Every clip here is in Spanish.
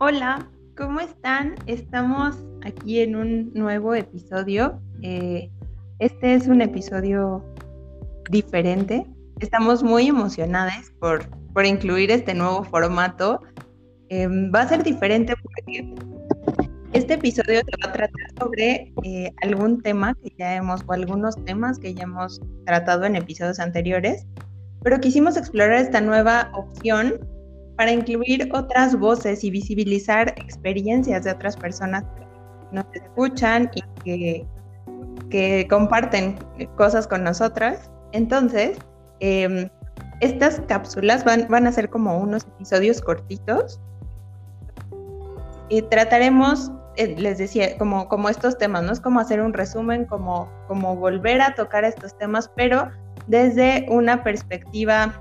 Hola, ¿cómo están? Estamos aquí en un nuevo episodio. Eh, este es un episodio diferente. Estamos muy emocionadas por, por incluir este nuevo formato. Em, va a ser diferente porque este episodio se va a tratar sobre eh, algún tema que ya hemos, o algunos temas que ya hemos tratado en episodios anteriores, pero quisimos explorar esta nueva opción para incluir otras voces y visibilizar experiencias de otras personas que nos escuchan y que, que comparten cosas con nosotras. Entonces, em, estas cápsulas van, van a ser como unos episodios cortitos y trataremos, eh, les decía, como, como estos temas, ¿no? Es como hacer un resumen, como, como volver a tocar estos temas, pero desde una perspectiva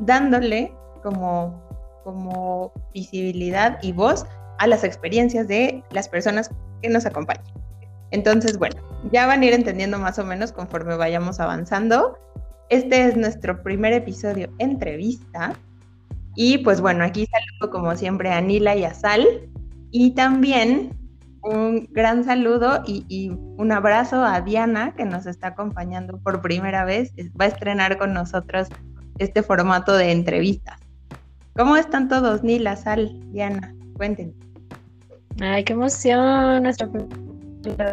dándole como como visibilidad y voz a las experiencias de las personas que nos acompañan. Entonces, bueno, ya van a ir entendiendo más o menos conforme vayamos avanzando. Este es nuestro primer episodio entrevista. Y pues bueno, aquí saludo como siempre a Nila y a Sal. Y también un gran saludo y, un abrazo a Diana que nos está acompañando por primera vez. Va a estrenar con nosotros este formato de entrevistas. ¿Cómo están todos? Nila, Sal, Diana, cuéntenos. Ay, qué emoción nuestra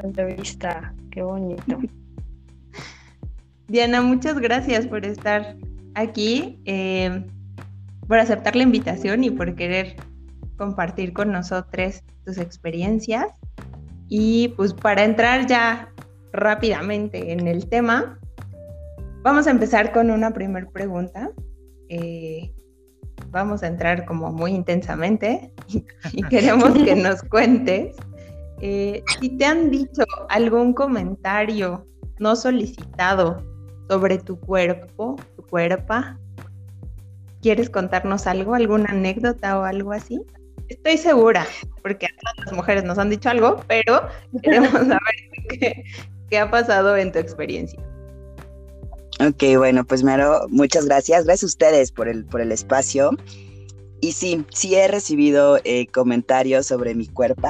entrevista. Qué bonito. Diana, muchas gracias por estar aquí, eh, por aceptar la invitación y por querer compartir con nosotros tus experiencias. Y pues para entrar ya rápidamente en el tema, vamos a empezar con una primera pregunta. Eh, vamos a entrar como muy intensamente y, queremos que nos cuentes eh, si te han dicho algún comentario no solicitado sobre tu cuerpo, tu cuerpa. ¿Quieres contarnos algo, alguna anécdota o algo así? Estoy segura, porque a todas las mujeres nos han dicho algo, pero queremos saber qué, qué ha pasado en tu experiencia. Ok, bueno, pues Maro, muchas gracias. Gracias a ustedes por el, por el espacio. Y sí, sí he recibido eh, comentarios sobre mi cuerpo.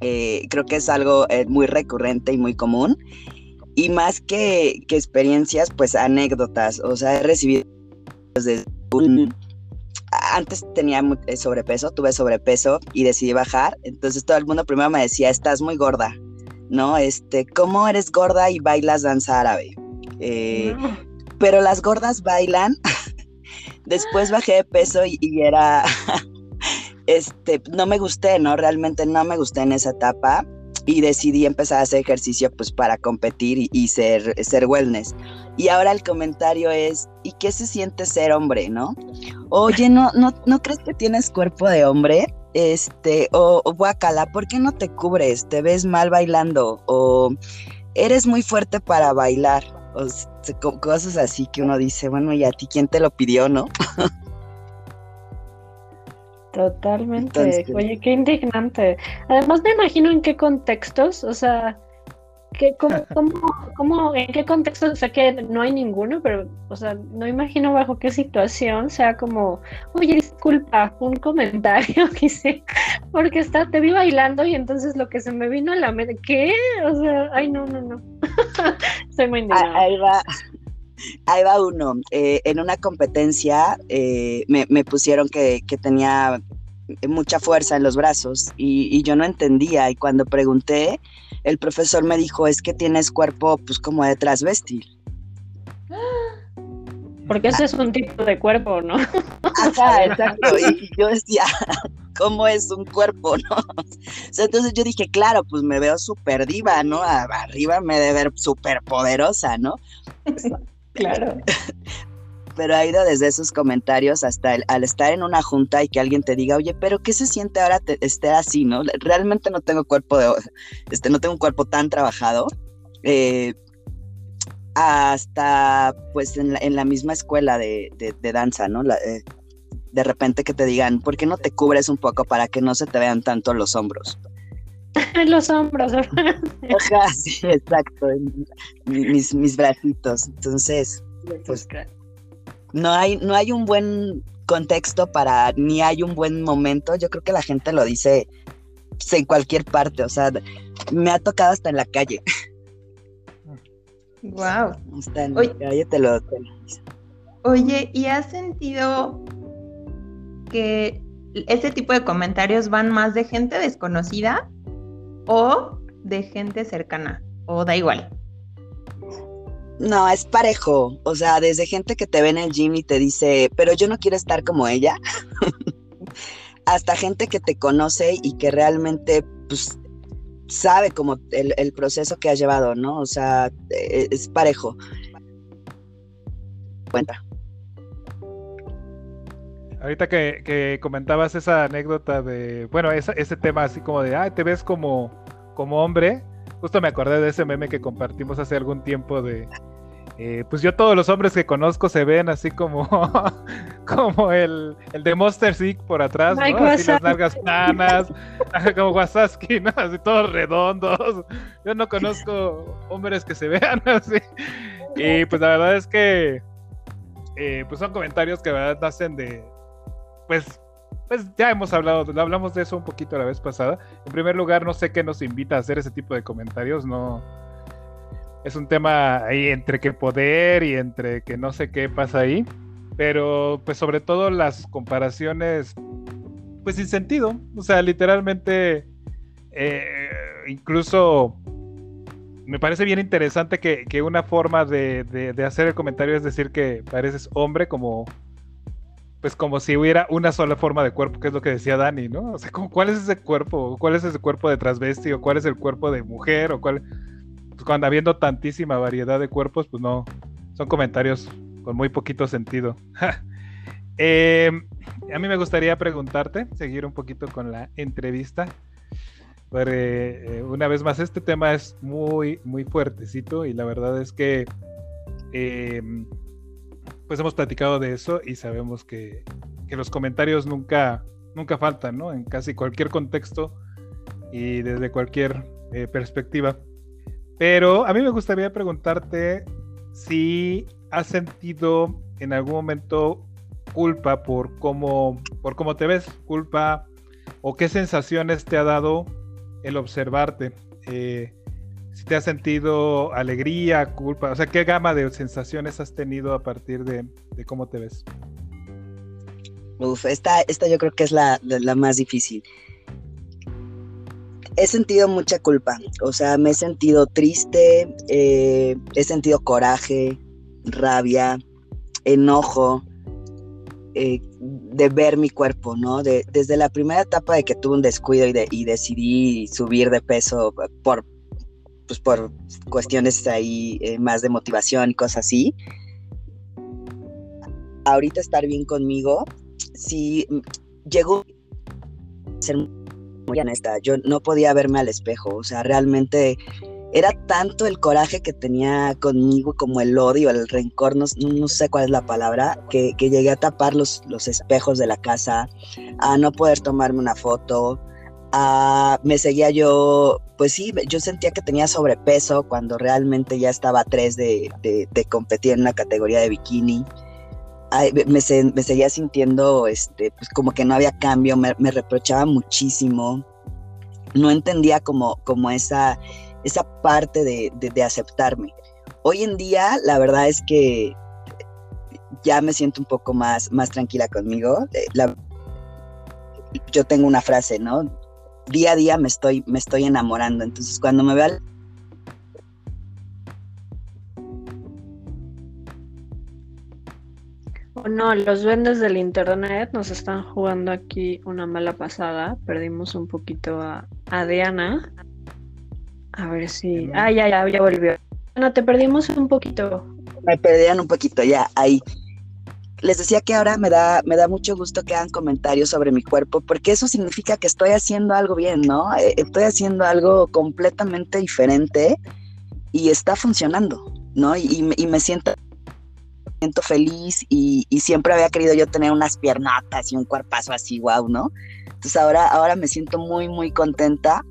Eh, creo que es algo eh, muy recurrente y muy común. Y más que, que, experiencias, pues anécdotas. O sea, he recibido desde un... Antes tenía sobrepeso, tuve sobrepeso y decidí bajar. Entonces todo el mundo primero me decía, estás muy gorda. ¿No? Este, ¿cómo eres gorda y bailas danza árabe? Eh, pero las gordas bailan. Después bajé de peso y, era, este, no me gusté, ¿no? Realmente no me gusté en esa etapa y decidí empezar a hacer ejercicio pues para competir y, ser, ser wellness. Y ahora el comentario es, ¿y qué se siente ser hombre, no? Oye, ¿no, no, ¿no crees que tienes cuerpo de hombre? Este, o, o guacala, ¿por qué no te cubres? ¿Te ves mal bailando? O eres muy fuerte para bailar. O cosas así que uno dice, bueno, ¿y a ti quién te lo pidió, no? Totalmente. Oye, qué indignante. Además, me imagino en qué contextos, o sea, ¿Qué, cómo, cómo, ¿En qué contexto? O sea, que no hay ninguno, pero, o sea, no imagino bajo qué situación sea como, oye, disculpa, un comentario que hice, porque está, te vi bailando y entonces lo que se me vino a la mente, ¿qué? O sea, ay, no, no, no. Soy muy indignada. Ahí va. Ahí va uno. Eh, en una competencia eh, me, me, pusieron que, que, tenía mucha fuerza en los brazos y, y yo no entendía y cuando pregunté, el profesor me dijo, es que tienes cuerpo pues como de transvestil. Porque ese es un tipo de cuerpo, ¿no? Ajá, exacto. Y yo decía, ¿cómo es un cuerpo, no? entonces yo dije, claro, pues me veo súper diva, ¿no? Arriba me debe ver súper poderosa, ¿no? claro. Pero ha ido desde esos comentarios hasta el, al estar en una junta y que alguien te diga, oye, pero ¿qué se siente ahora estar así, no? Realmente no tengo cuerpo de, este, no tengo un cuerpo tan trabajado. Eh, hasta pues en la, en la, misma escuela de, de, danza, ¿no? La, eh, de repente que te digan, ¿por qué no te cubres un poco para que no se te vean tanto los hombros? los hombros. sí, exacto. Mis, mis bracitos. Entonces, pues no hay, no hay un buen contexto para ni hay un buen momento. Yo creo que la gente lo dice pues, en cualquier parte, o sea, me ha tocado hasta en la calle. Wow. En te lo, te Oye, ¿y has sentido que ese tipo de comentarios van más de gente desconocida o de gente cercana? ¿O da igual? No, es parejo. O sea, desde gente que te ve en el gym y te dice, pero yo no quiero estar como ella, hasta gente que te conoce y que realmente, pues, sabe como el, proceso que has llevado, ¿no? O sea, e, es, parejo. Cuenta. Ahorita que, comentabas esa anécdota de, bueno, ese tema así como de, ah, te ves como, como hombre, justo me acordé de ese meme que compartimos hace algún tiempo de, eh, pues yo todos los hombres que conozco se ven así como, como el, el de Monster Sick por atrás, ¿no? Así las largas planas, como Wasaski, ¿no? Así todos redondos. Yo no conozco hombres que se vean así. Y pues la verdad es que eh, pues son comentarios que verdad nacen de, pues, pues ya hemos hablado, hablamos de eso un poquito la vez pasada. En primer lugar, no sé qué nos invita a hacer ese tipo de comentarios, no es un tema ahí entre que poder y entre que no sé qué pasa ahí. Pero pues sobre todo las comparaciones, pues sin sentido. O sea, literalmente, eh, incluso me parece bien interesante que, una forma de, de, hacer el comentario es decir que pareces hombre como pues como si hubiera una sola forma de cuerpo, que es lo que decía Dani, ¿no? O sea, ¿cuál es ese cuerpo? ¿Cuál es ese cuerpo de transvesti? ¿O cuál es el cuerpo de mujer? ¿O cuál? Cuando habiendo tantísima variedad de cuerpos, pues no, son comentarios con muy poquito sentido. Em, a mí me gustaría preguntarte, seguir un poquito con la entrevista. Eh, una vez más, este tema es muy, muy fuertecito y la verdad es que em, pues hemos platicado de eso y sabemos que, que, los comentarios nunca, nunca faltan, ¿no? En casi cualquier contexto y desde cualquier eh, perspectiva. Pero a mí me gustaría preguntarte si has sentido en algún momento culpa por cómo, por cómo te ves, culpa o qué sensaciones te ha dado el observarte. Eh, si te has sentido alegría, culpa, o sea, qué gama de sensaciones has tenido a partir de, cómo te ves. Uf, esta, esta yo creo que es la, la más difícil he sentido mucha culpa, o sea, me he sentido triste, eh, he sentido coraje, rabia, enojo eh, de ver mi cuerpo, ¿no? desde la primera etapa de que tuve un descuido y, decidí subir de peso por, pues por cuestiones ahí eh, más de motivación y cosas así. Ahorita estar bien conmigo, si llegó a ser muy honesta, yo no podía verme al espejo, o sea, realmente era tanto el coraje que tenía conmigo como el odio, el rencor, no, sé cuál es la palabra, que, llegué a tapar los, los, espejos de la casa, a no poder tomarme una foto, a, me seguía yo, pues sí, yo sentía que tenía sobrepeso cuando realmente ya estaba a tres de, de, competir en una categoría de bikini. Me, seguía sintiendo este, pues como que no había cambio, me, reprochaba muchísimo, no entendía como, como esa, esa parte de, aceptarme. Hoy en día, la verdad es que ya me siento un poco más, más tranquila conmigo. Eh, yo tengo una frase, ¿no? Día a día me estoy, me estoy enamorando. Entonces, cuando me veo No, los duendes del internet nos están jugando aquí una mala pasada. Perdimos un poquito a, Diana. A ver si. Ah, ya, ya, ya volvió. No, te perdimos un poquito. Me perdían un poquito, ya, ahí. Les decía que ahora me da, me da mucho gusto que hagan comentarios sobre mi cuerpo, porque eso significa que estoy haciendo algo bien, ¿no? Eh, estoy haciendo algo completamente diferente y está funcionando, ¿no? Y, y me siento siento feliz y, siempre había querido yo tener unas piernatas y un cuerpazo así, wow, ¿no? Entonces ahora, ahora me siento muy, muy contenta,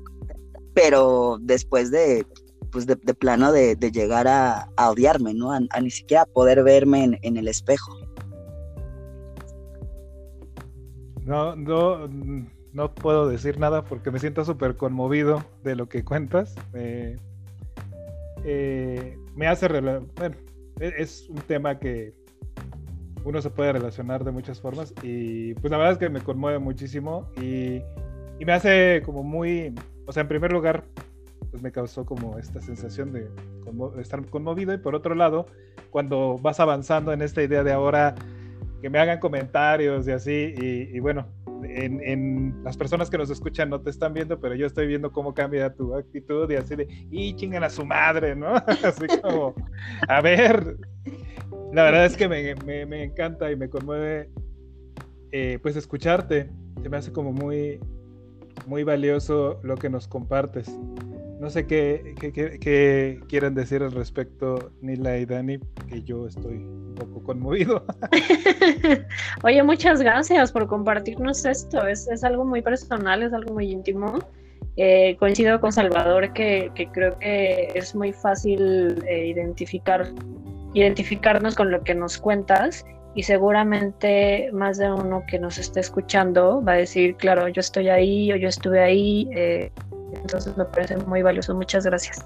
pero después de, pues de, plano de, llegar a, odiarme, ¿no? A, ni siquiera poder verme en, el espejo. no, no, no puedo decir nada porque me siento súper conmovido de lo que cuentas. Eh, me hace, bueno, es un tema que uno se puede relacionar de muchas formas y pues la verdad es que me conmueve muchísimo y, y me hace como muy, o sea, en primer lugar, pues me causó como esta sensación de, estar conmovido y por otro lado, cuando vas avanzando en esta idea de ahora que me hagan comentarios y así, y, bueno, en, las personas que nos escuchan no te están viendo, pero yo estoy viendo cómo cambia tu actitud y así de, y chingan a su madre, ¿no? así como, a ver, la verdad es que me, me, encanta y me conmueve, eh, pues escucharte, se me hace como muy, muy valioso lo que nos compartes. No sé qué, qué, quieren decir al respecto, Nila y Dani, que yo estoy un poco conmovido. Oye, muchas gracias por compartirnos esto. Es, algo muy personal, es algo muy íntimo. Eh, coincido con Salvador que, creo que es muy fácil eh, identificar, identificarnos con lo que nos cuentas y seguramente más de uno que nos esté escuchando va a decir, claro, yo estoy ahí o yo estuve ahí. Eh, entonces me parece muy valioso. Muchas gracias.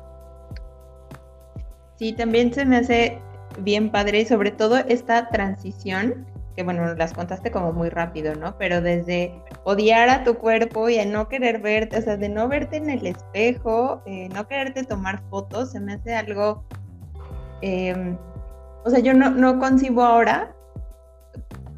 Sí, también se me hace bien padre y sobre todo esta transición, que bueno, las contaste como muy rápido, ¿no? Pero desde odiar a tu cuerpo y a no querer verte, o sea, de no verte en el espejo, eh, no quererte tomar fotos, se me hace algo, em, o sea, yo no, no concibo ahora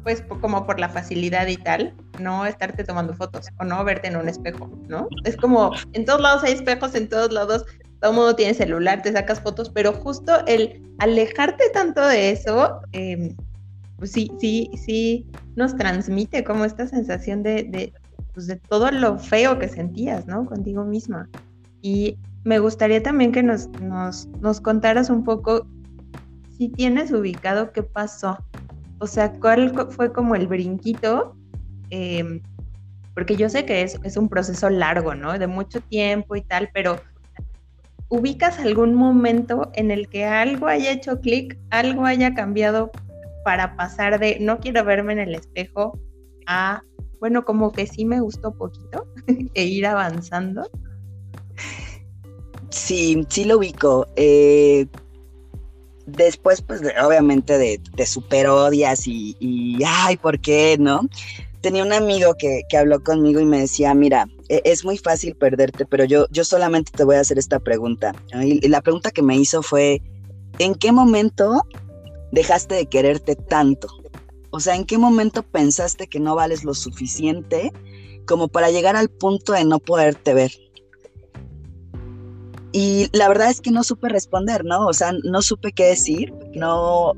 pues como por la facilidad y tal, no estarte tomando fotos o no verte en un espejo, ¿no? Es como, en todos lados hay espejos, en todos lados todo mundo tiene celular, te sacas fotos, pero justo el alejarte tanto de eso, em, pues sí, sí, sí nos transmite como esta sensación de, de, pues de todo lo feo que sentías, ¿no? Contigo misma. Y me gustaría también que nos, nos, nos contaras un poco si tienes ubicado qué pasó o sea, ¿cuál fue como el brinquito? Em, porque yo sé que es, un proceso largo, ¿no? De mucho tiempo y tal, pero ¿ubicas algún momento en el que algo haya hecho clic, algo haya cambiado para pasar de no quiero verme en el espejo a, bueno, como que sí me gustó poquito e ir avanzando? Sí, sí lo ubico. Eh, después, pues obviamente de, de super odias y, y, ay, ¿por qué? ¿No? Tenía un amigo que, que, habló conmigo y me decía, mira, e, es muy fácil perderte, pero yo, yo solamente te voy a hacer esta pregunta. Y, la pregunta que me hizo fue, ¿en qué momento dejaste de quererte tanto? O sea, ¿en qué momento pensaste que no vales lo suficiente como para llegar al punto de no poderte ver? Y la verdad es que no supe responder, ¿no? O sea, no supe qué decir, no,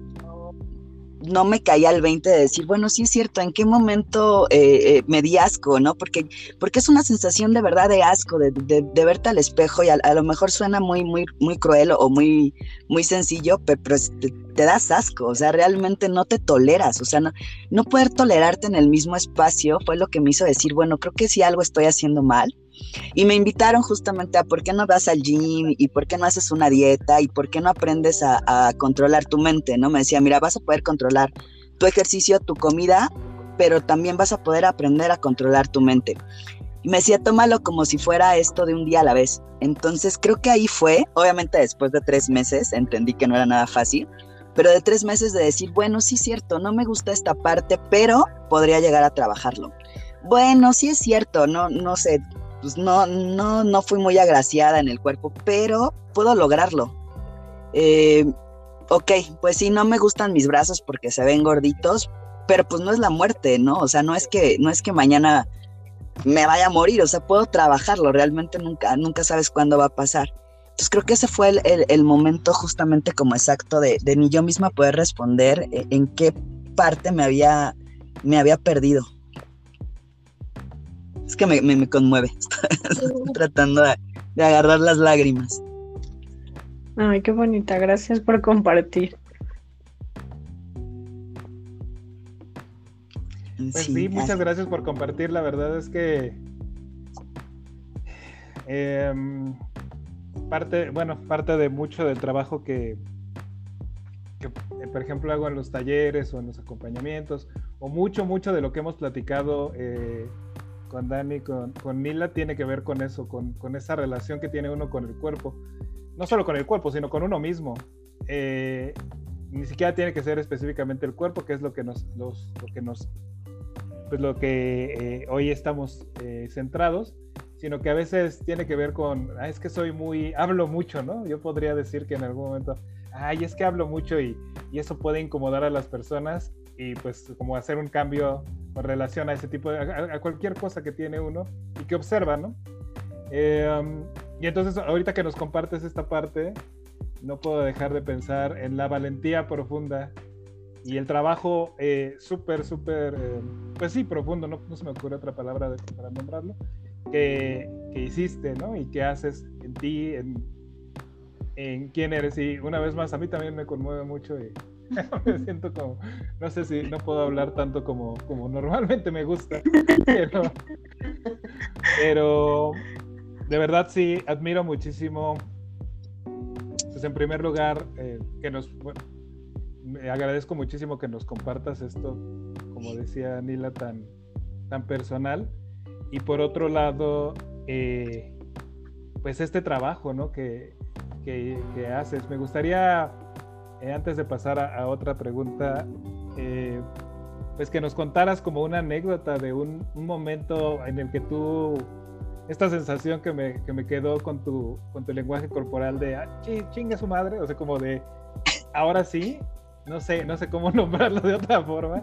no me caía el 20 de decir, bueno, sí es cierto, ¿en qué momento eh, eh, me di asco, no? Porque, porque es una sensación de verdad de asco, de, de, verte al espejo y a, lo mejor suena muy, muy, muy cruel o muy, muy sencillo, pero, te, te, das asco, o sea, realmente no te toleras, o sea, no, no poder tolerarte en el mismo espacio fue lo que me hizo decir, bueno, creo que sí algo estoy haciendo mal y me invitaron justamente a por qué no vas al gym y por qué no haces una dieta y por qué no aprendes a, controlar tu mente, ¿no? Me decía, mira, vas a poder controlar tu ejercicio, tu comida, pero también vas a poder aprender a controlar tu mente. Y me decía, tómalo como si fuera esto de un día a la vez. Entonces creo que ahí fue, obviamente después de tres meses entendí que no era nada fácil, pero de tres meses de decir, bueno, sí es cierto, no me gusta esta parte, pero podría llegar a trabajarlo. Bueno, sí es cierto, no, no sé, pues no, no, no fui muy agraciada en el cuerpo, pero puedo lograrlo. Eh, ok, pues sí, no me gustan mis brazos porque se ven gorditos, pero pues no es la muerte, ¿no? O sea, no es que, no es que mañana me vaya a morir, o sea, puedo trabajarlo, realmente nunca, nunca sabes cuándo va a pasar. Entonces creo que ese fue el, momento justamente como exacto de, de, ni yo misma poder responder eh, en qué parte me había, me había perdido. Es que me, conmueve. Estoy tratando de, agarrar las lágrimas. Ay, qué bonita. Gracias por compartir. Pues sí, muchas gracias por compartir. La verdad es que em, parte, bueno, parte de mucho del trabajo que, que, por ejemplo, hago en los talleres o en los acompañamientos o mucho, mucho de lo que hemos platicado eh, con Dani, con, con Nila, tiene que ver con eso, con, con, esa relación que tiene uno con el cuerpo. No solo con el cuerpo, sino con uno mismo. Eh, ni siquiera tiene que ser específicamente el cuerpo, que es lo que nos, los, lo que nos, pues lo que eh, hoy estamos eh, centrados, sino que a veces tiene que ver con, ah, es que soy muy, hablo mucho, ¿no? Yo podría decir que en algún momento, ay, es que hablo mucho y, y eso puede incomodar a las personas y pues como hacer un cambio relación a ese tipo de, a, cualquier cosa que tiene uno y que observa, ¿no? Eh, um, y entonces ahorita que nos compartes esta parte, no puedo dejar de pensar en la valentía profunda y el trabajo eh, súper, súper, eh, pues sí, profundo, no, no, se me ocurre otra palabra para nombrarlo, que, que, hiciste, ¿no? Y que haces en ti, en, en quién eres. Y una vez más, a mí también me conmueve mucho y me siento como, no sé si no puedo hablar tanto como, como normalmente me gusta, pero, de verdad sí, admiro muchísimo pues en primer lugar, eh, que nos, me agradezco muchísimo que nos compartas esto, como decía Nila, tan, tan personal. Y por otro lado, eh, pues este trabajo, ¿no? Que, que, haces. Me gustaría, eh, antes de pasar a, otra pregunta, pues que nos contaras como una anécdota de un, un momento en el que tú esta sensación que me, que me quedó con tu, con tu lenguaje corporal de ah, chinga su madre, o sea, como de ahora sí, no sé, no sé cómo nombrarlo de otra forma.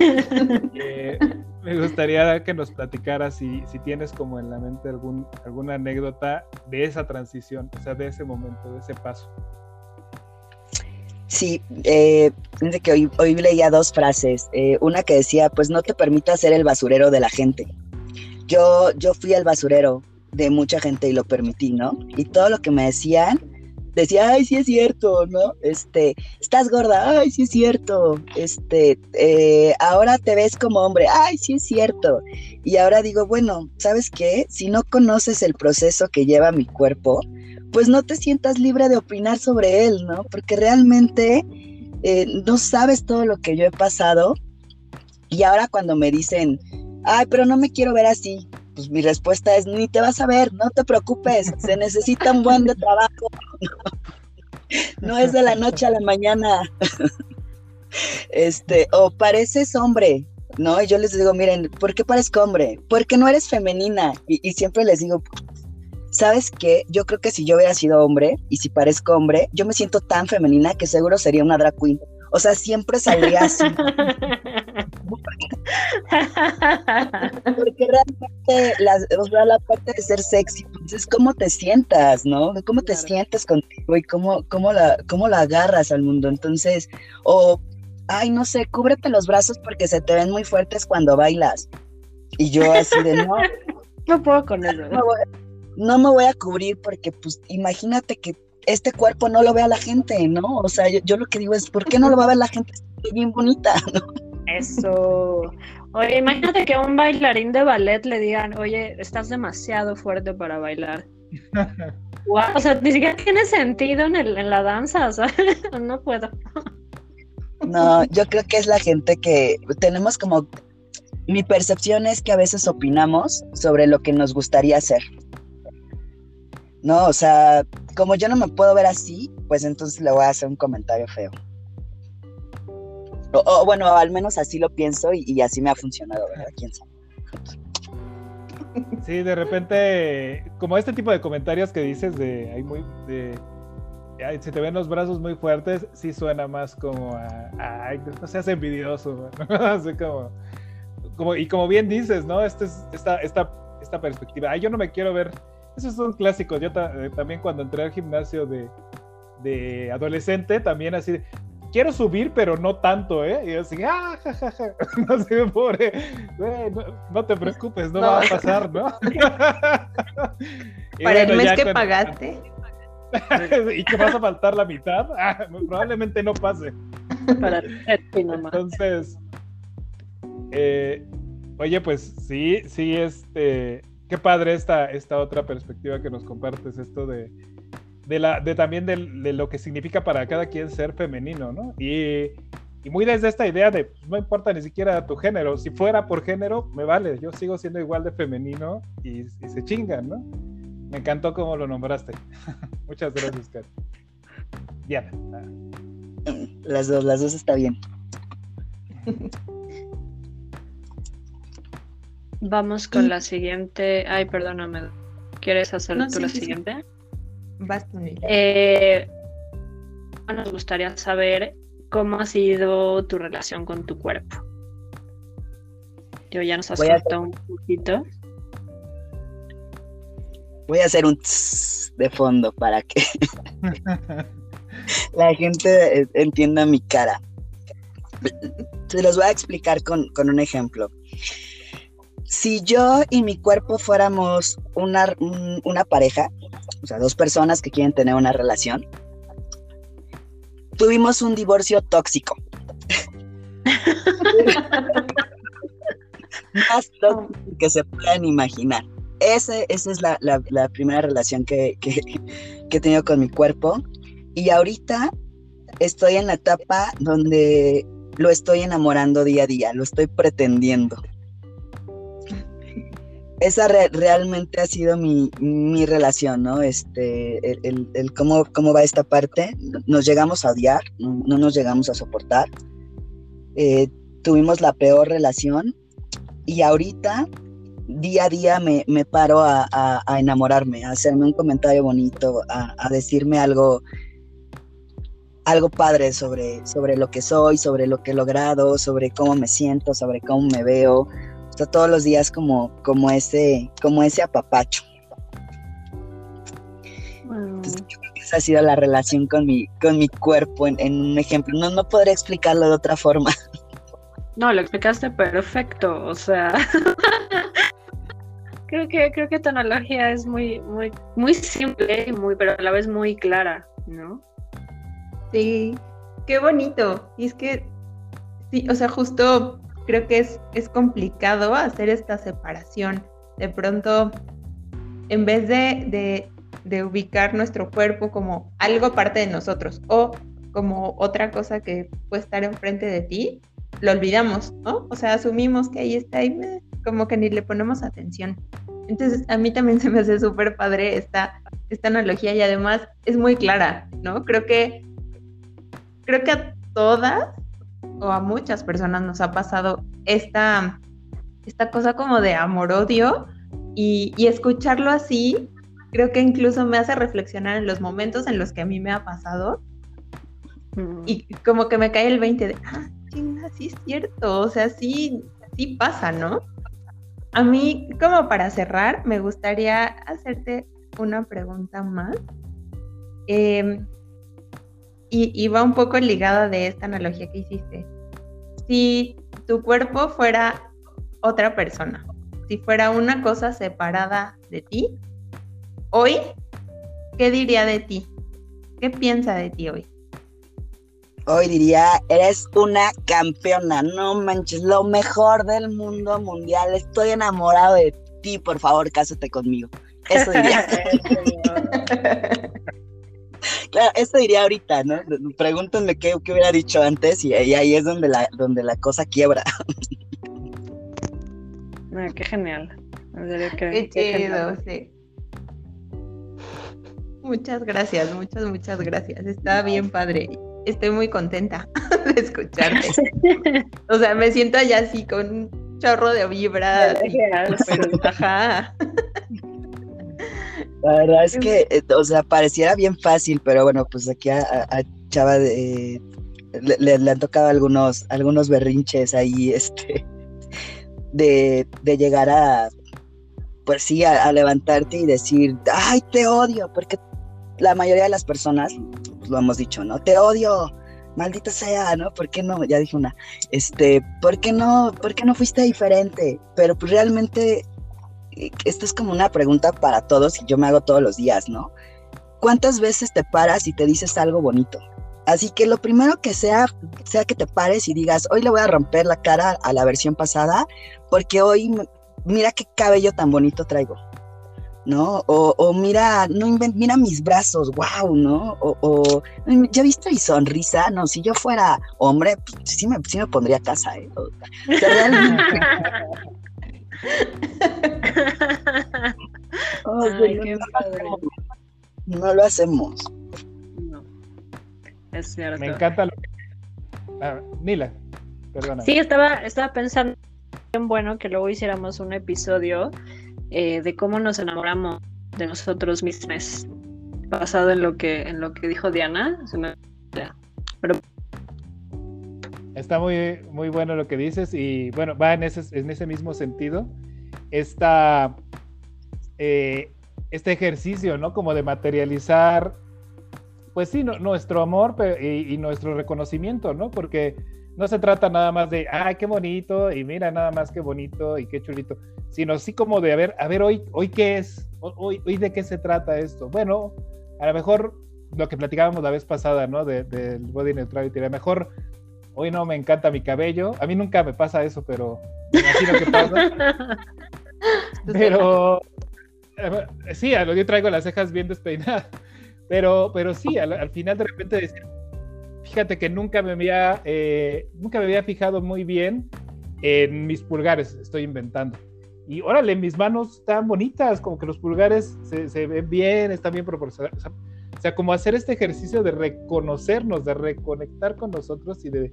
Eh, me gustaría que nos platicaras si, si tienes como en la mente algún, alguna anécdota de esa transición, o sea, de ese momento, de ese paso. Sí, eh, que hoy, hoy leía dos frases. Eh, una que decía, pues no te permita ser el basurero de la gente. Yo, yo fui el basurero de mucha gente y lo permití, ¿no? Y todo lo que me decían, decía, ay, sí es cierto, ¿no? Este, estás gorda, ay, sí es cierto. Este, eh, ahora te ves como hombre, ay, sí es cierto. Y ahora digo, bueno, ¿sabes qué? Si no conoces el proceso que lleva mi cuerpo, pues no te sientas libre de opinar sobre él, ¿no? Porque realmente eh, no sabes todo lo que yo he pasado. Y ahora cuando me dicen, ay, pero no me quiero ver así, pues mi respuesta es, ni te vas a ver, no te preocupes, se necesita un buen de trabajo. no es de la noche a la mañana. este, o pareces hombre, ¿no? Y yo les digo, miren, ¿por qué parezco hombre? Porque no eres femenina. Y, y siempre les digo, ¿sabes qué? Yo creo que si yo hubiera sido hombre y si parezco hombre, yo me siento tan femenina que seguro sería una drag queen. O sea, siempre saldría así. Porque realmente la, la parte de ser sexy pues, es cómo te sientas, ¿no? Cómo te sientes contigo y cómo, cómo, la, cómo la agarras al mundo. Entonces, o, ay, no sé, cúbrete los brazos porque se te ven muy fuertes cuando bailas. Y yo así de no. No puedo con eso. No, no me voy a cubrir porque, pues, imagínate que este cuerpo no lo vea la gente, ¿no? O sea, yo, lo que digo es, ¿por qué no lo va a ver la gente? Estoy bien bonita, ¿no? Eso. Oye, imagínate que a un bailarín de ballet le digan, oye, estás demasiado fuerte para bailar. o sea, ni siquiera tiene sentido en, el, en la danza, o sea, no puedo. no, yo creo que es la gente que tenemos como... Mi percepción es que a veces opinamos sobre lo que nos gustaría hacer. No, o sea, como yo no me puedo ver así, pues entonces le voy a hacer un comentario feo. O, bueno, al menos así lo pienso y, así me ha funcionado, ¿verdad? ¿Quién sabe? Sí, de repente, como este tipo de comentarios que dices de, hay muy, de, si te ven los brazos muy fuertes, sí suena más como a, ay, no seas envidioso, Así como, como, y como bien dices, ¿no? Este es, esta, esta, esta perspectiva, ay, yo no me quiero ver esos son clásicos. Yo eh, también cuando entré al gimnasio de, de adolescente, también así, quiero subir, pero no tanto, ¿eh? Y así, ah, jajaja, no sé, pobre, no, te preocupes, no, va a pasar, ¿no? Para el mes que pagaste. y que vas a faltar la mitad, ah, probablemente no pase. Para Entonces, eh, oye, pues sí, sí, este qué padre esta, esta otra perspectiva que nos compartes, esto de, de, la, de también de, lo que significa para cada quien ser femenino, ¿no? Y, y muy desde esta idea de pues, no importa ni siquiera tu género, si fuera por género, me vale, yo sigo siendo igual de femenino y, se chingan, ¿no? Me encantó cómo lo nombraste. Muchas gracias, Kat. Diana. Las dos, las dos está bien. Vamos con la siguiente. Ay, perdóname. ¿Quieres hacer tú la siguiente? Vas tú, eh, Nos gustaría saber ¿Cómo ha sido tu relación con tu cuerpo? Yo ya nos has contado un poquito. Voy a hacer un de fondo para que la gente entienda mi cara. Se los voy a explicar con, un ejemplo. Si yo y mi cuerpo fuéramos una, una pareja, o sea, dos personas que quieren tener una relación, tuvimos un divorcio tóxico. Más tóxico que se puedan imaginar. esa es la, primera relación que, he tenido con mi cuerpo. Y ahorita estoy en la etapa donde lo estoy enamorando día a día, lo estoy pretendiendo esa realmente ha sido mi, relación, ¿no? Este, el, cómo, cómo, va esta parte. Nos llegamos a odiar, no, nos llegamos a soportar. Eh, tuvimos la peor relación y ahorita, día a día, me, paro a, enamorarme, a hacerme un comentario bonito, a, decirme algo algo padre sobre, sobre lo que soy, sobre lo que he logrado, sobre cómo me siento, sobre cómo me veo, todos los días como, como, ese, como ese apapacho. esa ha sido la relación con mi, con mi cuerpo en, un ejemplo. No, no podré explicarlo de otra forma. No, lo explicaste perfecto. O sea, creo que, creo que tu analogía es muy, muy, muy simple, muy, pero a la vez muy clara, ¿no? Sí, qué bonito. Y es que, sí, o sea, justo creo que es, es complicado hacer esta separación. De pronto, en vez de, ubicar nuestro cuerpo como algo parte de nosotros o como otra cosa que puede estar enfrente de ti, lo olvidamos, ¿no? O sea, asumimos que ahí está y como que ni le ponemos atención. Entonces, a mí también se me hace súper padre esta, esta analogía y además es muy clara, ¿no? Creo que, creo que a todas o a muchas personas nos ha pasado esta, esta cosa como de amor-odio y, escucharlo así, creo que incluso me hace reflexionar en los momentos en los que a mí me ha pasado mm. y como que me cae el 20 de, ah, chinga, sí es cierto, o sea, sí, sí pasa, ¿no? A mí, como para cerrar, me gustaría hacerte una pregunta más. Em, y, va un poco ligada de esta analogía que hiciste. Si tu cuerpo fuera otra persona, si fuera una cosa separada de ti, hoy, ¿qué diría de ti? ¿Qué piensa de ti hoy? Hoy diría, eres una campeona, no manches, lo mejor del mundo mundial, estoy enamorado de ti, por favor, cásate conmigo. Eso diría. Claro, eso diría ahorita, ¿no? Pregúntenme qué, hubiera dicho antes y, ahí es donde la, donde la cosa quiebra. Ah, qué genial. qué, chido, sí. Muchas gracias, muchas, muchas gracias. Está bien padre. Estoy muy contenta de escucharte. o sea, me siento allá así con un chorro de vibra. Ajá. La verdad es que, eh, o sea, pareciera bien fácil, pero bueno, pues aquí a, Chava le, han tocado algunos, algunos berrinches ahí, este, de, llegar a, pues sí, a, levantarte y decir, ay, te odio, porque la mayoría de las personas, pues lo hemos dicho, ¿no? Te odio, maldita sea, ¿no? ¿Por qué no? Ya dije una, este, ¿por qué no, por qué no fuiste diferente? Pero pues realmente esta es como una pregunta para todos y yo me hago todos los días, ¿no? ¿Cuántas veces te paras y te dices algo bonito? Así que lo primero que sea, sea que te pares y digas, hoy le voy a romper la cara a la versión pasada, porque hoy, mira qué cabello tan bonito traigo. ¿no? O, mira, no mira mis brazos, wow, ¿no? O, ya viste mi sonrisa, no, si yo fuera hombre, pues, sí, me, sí me pondría casa, ¿eh? O sea, realmente... no, lo hacemos. No, es cierto. Me encanta lo que... Ah, Nila, perdona. Sí, estaba, estaba pensando bueno que luego hiciéramos un episodio eh, de cómo nos enamoramos de nosotros mismos, basado en lo que, en lo que dijo Diana. Pero... Está muy, muy bueno lo que dices y bueno, va en ese, en ese mismo sentido. Esta, eh, este ejercicio, ¿no? Como de materializar, pues sí, nuestro amor y, y, nuestro reconocimiento, ¿no? Porque no se trata nada más de, ay, qué bonito, y mira nada más qué bonito y qué chulito, sino así como de, a ver, a ver, hoy, hoy qué es, hoy, hoy de qué se trata esto. Bueno, a lo mejor lo que platicábamos la vez pasada, ¿no? Del de, body neutrality, a lo mejor hoy no me encanta mi cabello, a mí nunca me pasa eso, pero me imagino que pasa. pero eh, sí, a lo yo traigo las cejas bien despeinadas, pero, pero sí, al, al final de repente decir, fíjate que nunca me había, eh, nunca me había fijado muy bien en mis pulgares, estoy inventando. Y órale, mis manos están bonitas, como que los pulgares se, ven bien, están bien proporcionados. O sea, como hacer este ejercicio de reconocernos, de reconectar con nosotros y de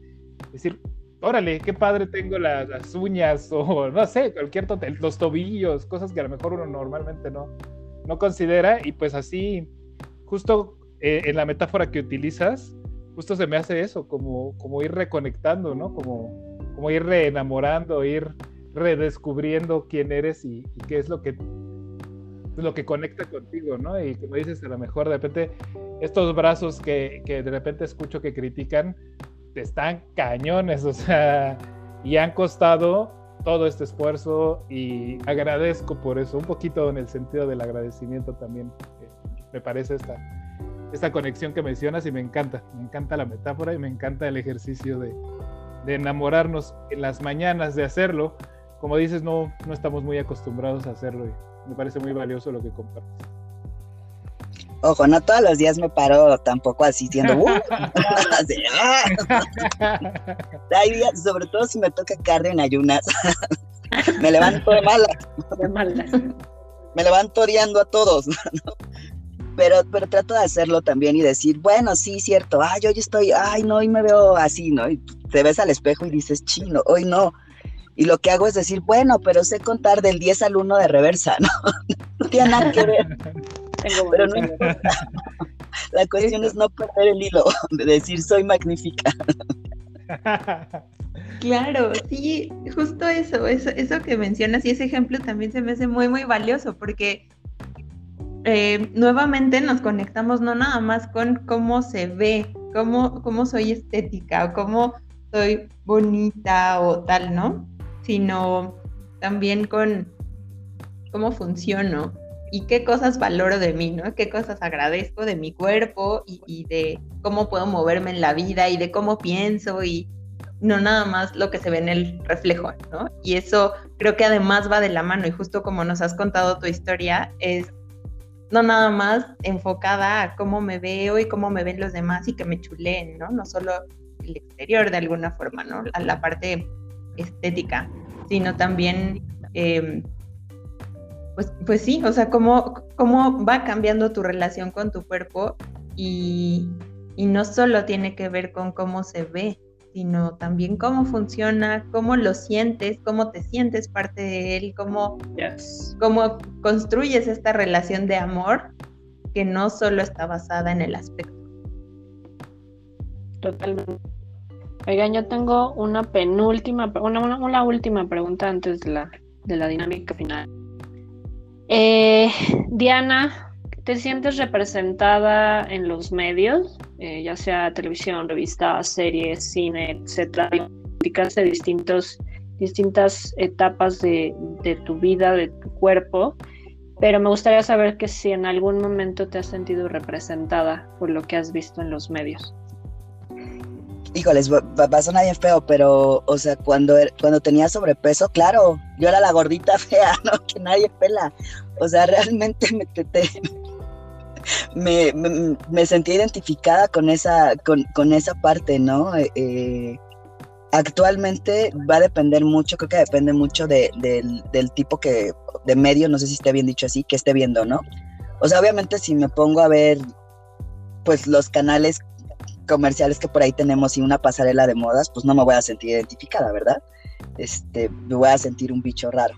decir, órale, qué padre tengo las, uñas o no sé, cualquier tontería, los tobillos, cosas que a lo mejor uno normalmente no, no considera. Y pues así, justo eh, en la metáfora que utilizas, justo se me hace eso, como, como ir reconectando, ¿no? Como, como ir reenamorando, ir redescubriendo quién eres y, qué es lo que lo que conecta contigo, ¿no? Y como dices, a lo mejor de repente estos brazos que, que de repente escucho que critican, están cañones, o sea, y han costado todo este esfuerzo y agradezco por eso, un poquito en el sentido del agradecimiento también, me parece esta, esta conexión que mencionas y me encanta, me encanta la metáfora y me encanta el ejercicio de, enamorarnos en las mañanas de hacerlo. Como dices, no, no estamos muy acostumbrados a hacerlo y me parece muy valioso lo que compartes. Ojo, no todos los días me paro tampoco así siendo... Uh, Hay días, sobre todo si me toca carne en ayunas, me levanto de malas. De malas. Me levanto odiando a todos. pero, pero trato de hacerlo también y decir, bueno, sí, cierto, ay, hoy estoy, ay, no, hoy me veo así, ¿no? Y te pero al espejo y dices, chino, hoy no. Y lo que hago es decir, bueno, pero sé contar del 10 al 1 de reversa, ¿no? no tiene nada que ver. pero no importa. La cuestión es no perder el hilo, de decir, soy magnífica. Claro, sí, justo eso, eso, eso que mencionas y ese ejemplo también se me hace muy, muy valioso porque eh, nuevamente nos conectamos no nada más con cómo se ve, cómo, cómo soy estética o cómo soy bonita o tal, ¿no? Sino también con cómo funciono y qué cosas valoro de mí, ¿no? Qué cosas agradezco de mi cuerpo y, de cómo puedo moverme en la vida y de cómo pienso y no nada más lo que se ve en el reflejo, ¿no? Y eso creo que además va de la mano y justo como nos has contado tu historia, es no nada más enfocada a cómo me veo y cómo me ven los demás y que me chuleen, ¿no? No solo el exterior de alguna forma, ¿no? A la parte estética, sino también, em, pues, pues sí, o sea, cómo, cómo va cambiando tu relación con tu cuerpo y, y no solo tiene que ver con cómo se ve, sino también cómo funciona, cómo lo sientes, cómo te sientes parte de él, cómo, cómo construyes esta relación de amor que no solo está basada en el aspecto. Totalmente. Oigan, yo tengo una penúltima, una, una, última pregunta antes de la, de la dinámica final. Eh, Diana, ¿Te sientes representada en los medios, eh, ya sea televisión, revistas, series, cine, etcétera? de distintos, distintas etapas de, tu vida, de tu cuerpo, pero me gustaría saber que si en algún momento te has sentido representada por lo que has visto en los medios. Híjoles, va, a sonar bien feo, pero, o sea, cuando, er, cuando tenía sobrepeso, claro, yo era la gordita fea, ¿no? Que nadie pela. O sea, realmente me, me, me, sentí identificada con esa, con, esa parte, ¿no? Eh, eh, actualmente va a depender mucho, creo que depende mucho de, del tipo que, de medio, no sé si esté bien dicho así, que esté viendo, ¿no? O sea, obviamente si me pongo a ver, pues los canales comerciales que por ahí tenemos y una pasarela de modas, pues no me voy a sentir identificada, ¿verdad? Este, me voy a sentir un bicho raro.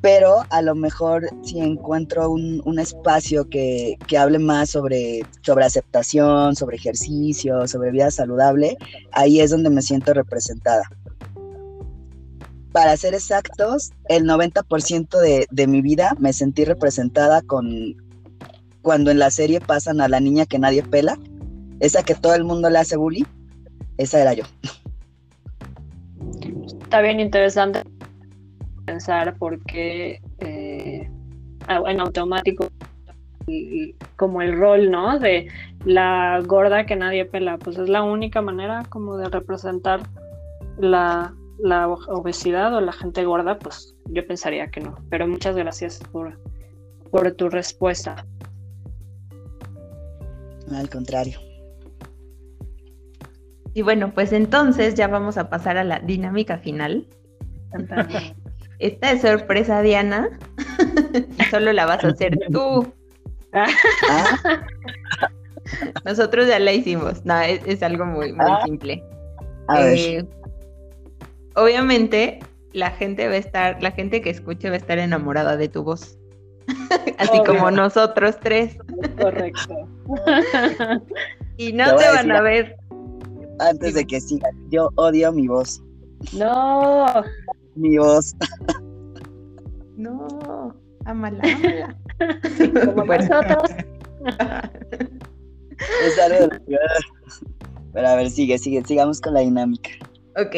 Pero a lo mejor si encuentro un, espacio que, hable más sobre, sobre aceptación, sobre ejercicio, sobre vida saludable, ahí es donde me siento representada. Para ser exactos, el 90% de, de mi vida me sentí representada con cuando en la serie pasan a la niña que nadie pela esa que todo el mundo le hace bullying, esa era yo. Está bien interesante pensar porque eh, en automático como el rol, ¿no? De la gorda que nadie pela, pues es la única manera como de representar la, la obesidad o la gente gorda, pues yo pensaría que no. Pero muchas gracias por, por tu respuesta. Al contrario. Y bueno, pues entonces ya vamos a pasar a la dinámica final. Esta es sorpresa, Diana. solo la vas a hacer tú. Nosotros ya la hicimos. No, es, algo muy, muy ah. simple. Eh, obviamente, la gente va a estar, la gente que escuche va a estar enamorada de tu voz. Así como nosotros tres. Correcto. y no te van a ver antes de que siga, yo odio mi voz. No. Mi voz. No, amala, amala. Como nosotros. es algo Pero a ver, sigue, sigue, sigamos con la dinámica. Ok.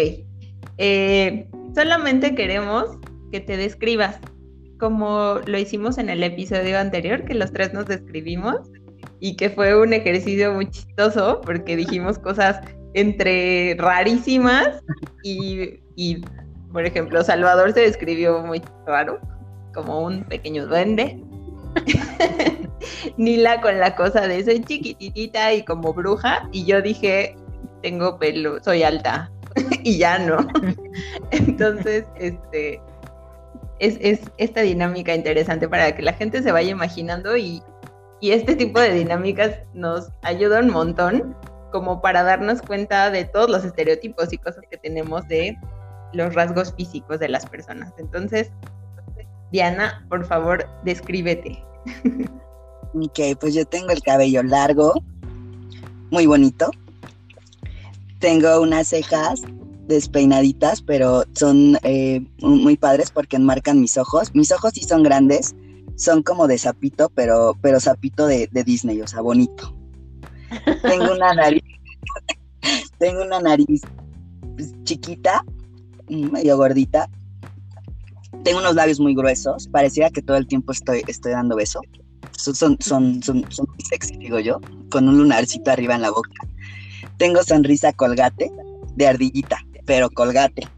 Eh, solamente queremos que te describas como lo hicimos en el episodio anterior, que los tres nos describimos y que fue un ejercicio muy chistoso porque dijimos cosas entre rarísimas y, por ejemplo, Salvador se describió muy raro, como un pequeño duende. Nila con la cosa de soy chiquititita y como bruja, y yo dije, tengo pelo, soy alta, y ya no. Entonces, este, es, es, esta dinámica interesante para que la gente se vaya imaginando y, y este tipo de dinámicas nos ayuda un montón como para darnos cuenta de todos los estereotipos y cosas que tenemos de los rasgos físicos de las personas. Entonces, Diana, por favor, descríbete. Ok, pues yo tengo el cabello largo, muy bonito. Tengo unas cejas despeinaditas, pero son eh, muy padres porque enmarcan mis ojos. Mis ojos sí son grandes, son como de sapito, pero, pero sapito de, de Disney, o sea, bonito. Tengo una nariz, tengo una nariz chiquita, medio gordita. Tengo unos labios muy gruesos. Parecía que todo el tiempo estoy, estoy dando beso. Son, son, son, son, muy sexy, digo yo, con un lunarcito arriba en la boca. Tengo sonrisa colgate de ardillita, pero colgate.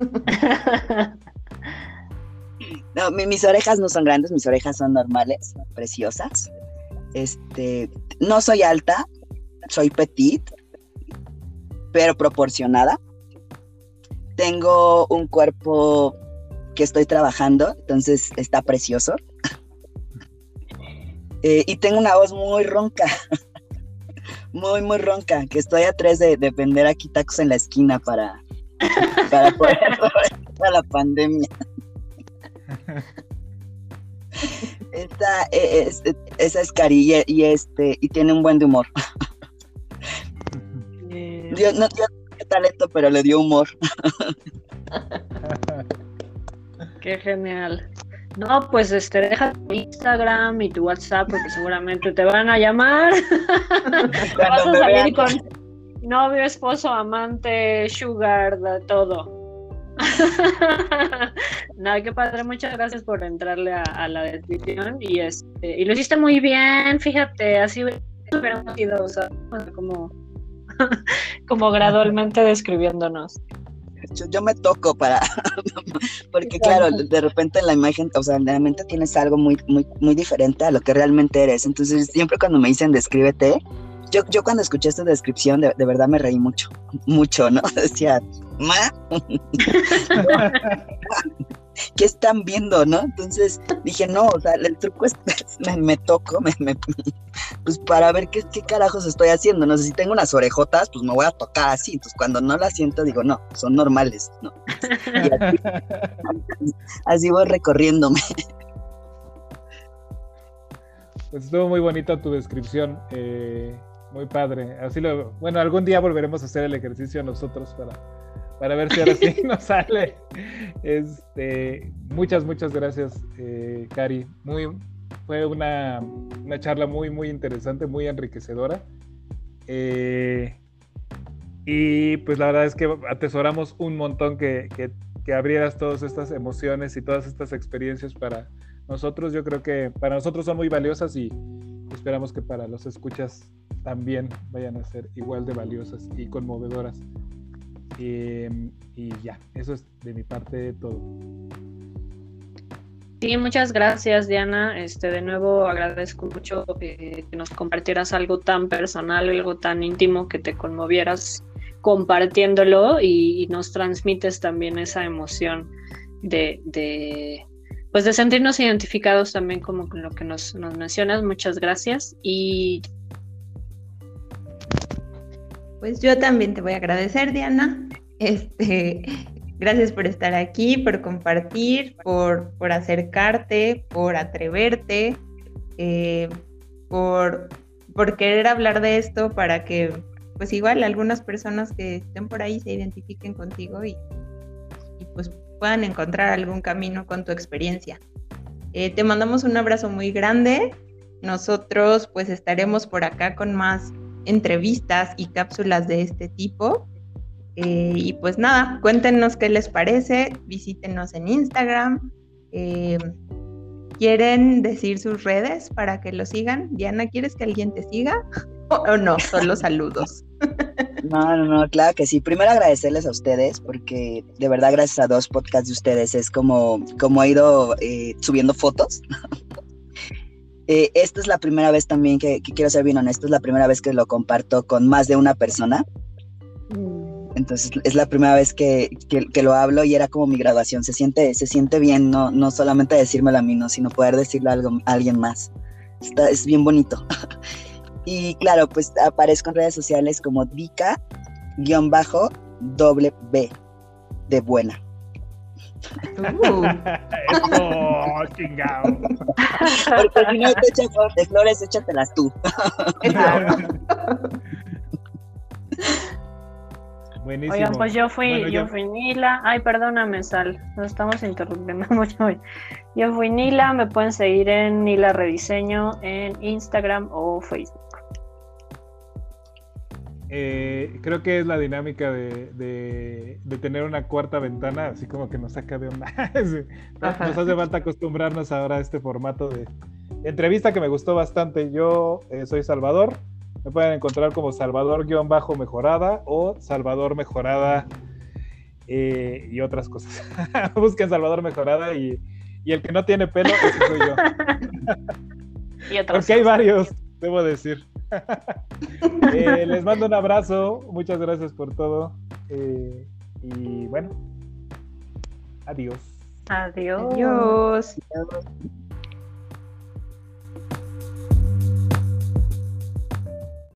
No, mis orejas no son grandes, mis orejas son normales, preciosas. Este, no soy alta, soy petit, pero proporcionada. Tengo un cuerpo que estoy trabajando, entonces está precioso. Eh, y tengo una voz muy ronca, muy, muy ronca, que estoy a tres de, vender aquí tacos en la esquina para, poder para la pandemia. Esta, e, es, esa es Cari y, este, y tiene un buen de humor. Dios no tiene talento, pero le dio humor. Qué genial. No, pues este, deja tu Instagram y tu WhatsApp porque seguramente te van a llamar. Vas a salir con novio, esposo, amante, sugar, todo. no, qué padre, muchas gracias por entrarle a, la descripción y este, y lo hiciste muy bien, fíjate, así hubiera sido, o sea, como, como gradualmente describiéndonos. Yo, me toco para, porque claro, de repente en la imagen, o sea, en la mente tienes algo muy, muy, muy diferente a lo que realmente eres. Entonces, siempre cuando me dicen descríbete, yo, yo cuando escuché esta descripción, de, de verdad me reí mucho, mucho, ¿no? Decía, ¿qué están viendo, no? Entonces dije, no, o sea, el truco es, me, toco, me, pues para ver qué, qué, carajos estoy haciendo, no sé, si tengo unas orejotas, pues me voy a tocar así, entonces cuando no las siento digo, no, son normales, ¿no? Y así, voy recorriéndome. Pues estuvo muy bonita tu descripción, eh, muy padre. Así lo, bueno, algún día volveremos a hacer el ejercicio nosotros para para ver si ahora sí nos sale. Este, muchas, muchas gracias, eh, Cari. Fue una, charla muy, muy interesante, muy enriquecedora. Eh, y pues la verdad es que atesoramos un montón que, que, abrieras todas estas emociones y todas estas experiencias para nosotros. Yo creo que para nosotros son muy valiosas y esperamos que para los escuchas también vayan a ser igual de valiosas y conmovedoras. Em, y ya, eso es de mi parte todo. Sí, muchas gracias Diana. Este, de nuevo agradezco mucho eh, que nos compartieras algo tan personal, algo tan íntimo, que te conmovieras compartiéndolo y, nos transmites también esa emoción de, de, pues de sentirnos identificados también como con lo que nos, nos mencionas. Muchas gracias y pues yo también te voy a agradecer, Diana. Este, gracias por estar aquí, por compartir, por, por acercarte, por atreverte, eh, por, por querer hablar de esto para que, pues igual, algunas personas que estén por ahí se identifiquen contigo y, pues puedan encontrar algún camino con tu experiencia. Eh, te mandamos un abrazo muy grande. Nosotros pues estaremos por acá con más entrevistas y cápsulas de este tipo. Eh, y pues nada, cuéntenos qué les parece, visítenos en Instagram. Eh, ¿Quieren decir sus redes para que lo sigan? Diana, ¿quieres que alguien te siga? ¿O no? Solo saludos. No, no, no, claro que sí. Primero agradecerles a ustedes porque de verdad gracias a dos podcasts de ustedes es como, como he ido eh, subiendo fotos Eh, esta es la primera vez también que, quiero ser bien honesto, es la primera vez que lo comparto con más de una persona. Mm. Entonces es la primera vez que, lo hablo y era como mi graduación. Se siente, se siente bien, no, no solamente decírmelo a mí, no, sino poder decirlo a, algo, alguien más. es bien bonito. y claro, pues aparezco en redes sociales como Dica-doble B de buena. Uh. Eso, chingado. Porque si no te echas de flores, échatelas tú. Buenísimo. Oigan, pues yo fui, yo... fui Nila. Ay, perdóname, Sal. Nos estamos interrumpiendo mucho hoy. Yo fui Nila. Me pueden seguir en Nila Rediseño en Instagram o Facebook. Eh, creo que es la dinámica de, tener una cuarta ventana, así como que nos saca de onda. nos hace falta acostumbrarnos ahora a este formato de, entrevista que me gustó bastante. Yo eh, soy Salvador, me pueden encontrar como Salvador-mejorada o Salvador Mejorada eh, y otras cosas. Busquen Salvador Mejorada y, el que no tiene pelo, ese soy yo. Porque hay varios, debo decir. Eh, les mando un abrazo, muchas gracias por todo. Eh, y bueno, adiós. Adiós. Adiós.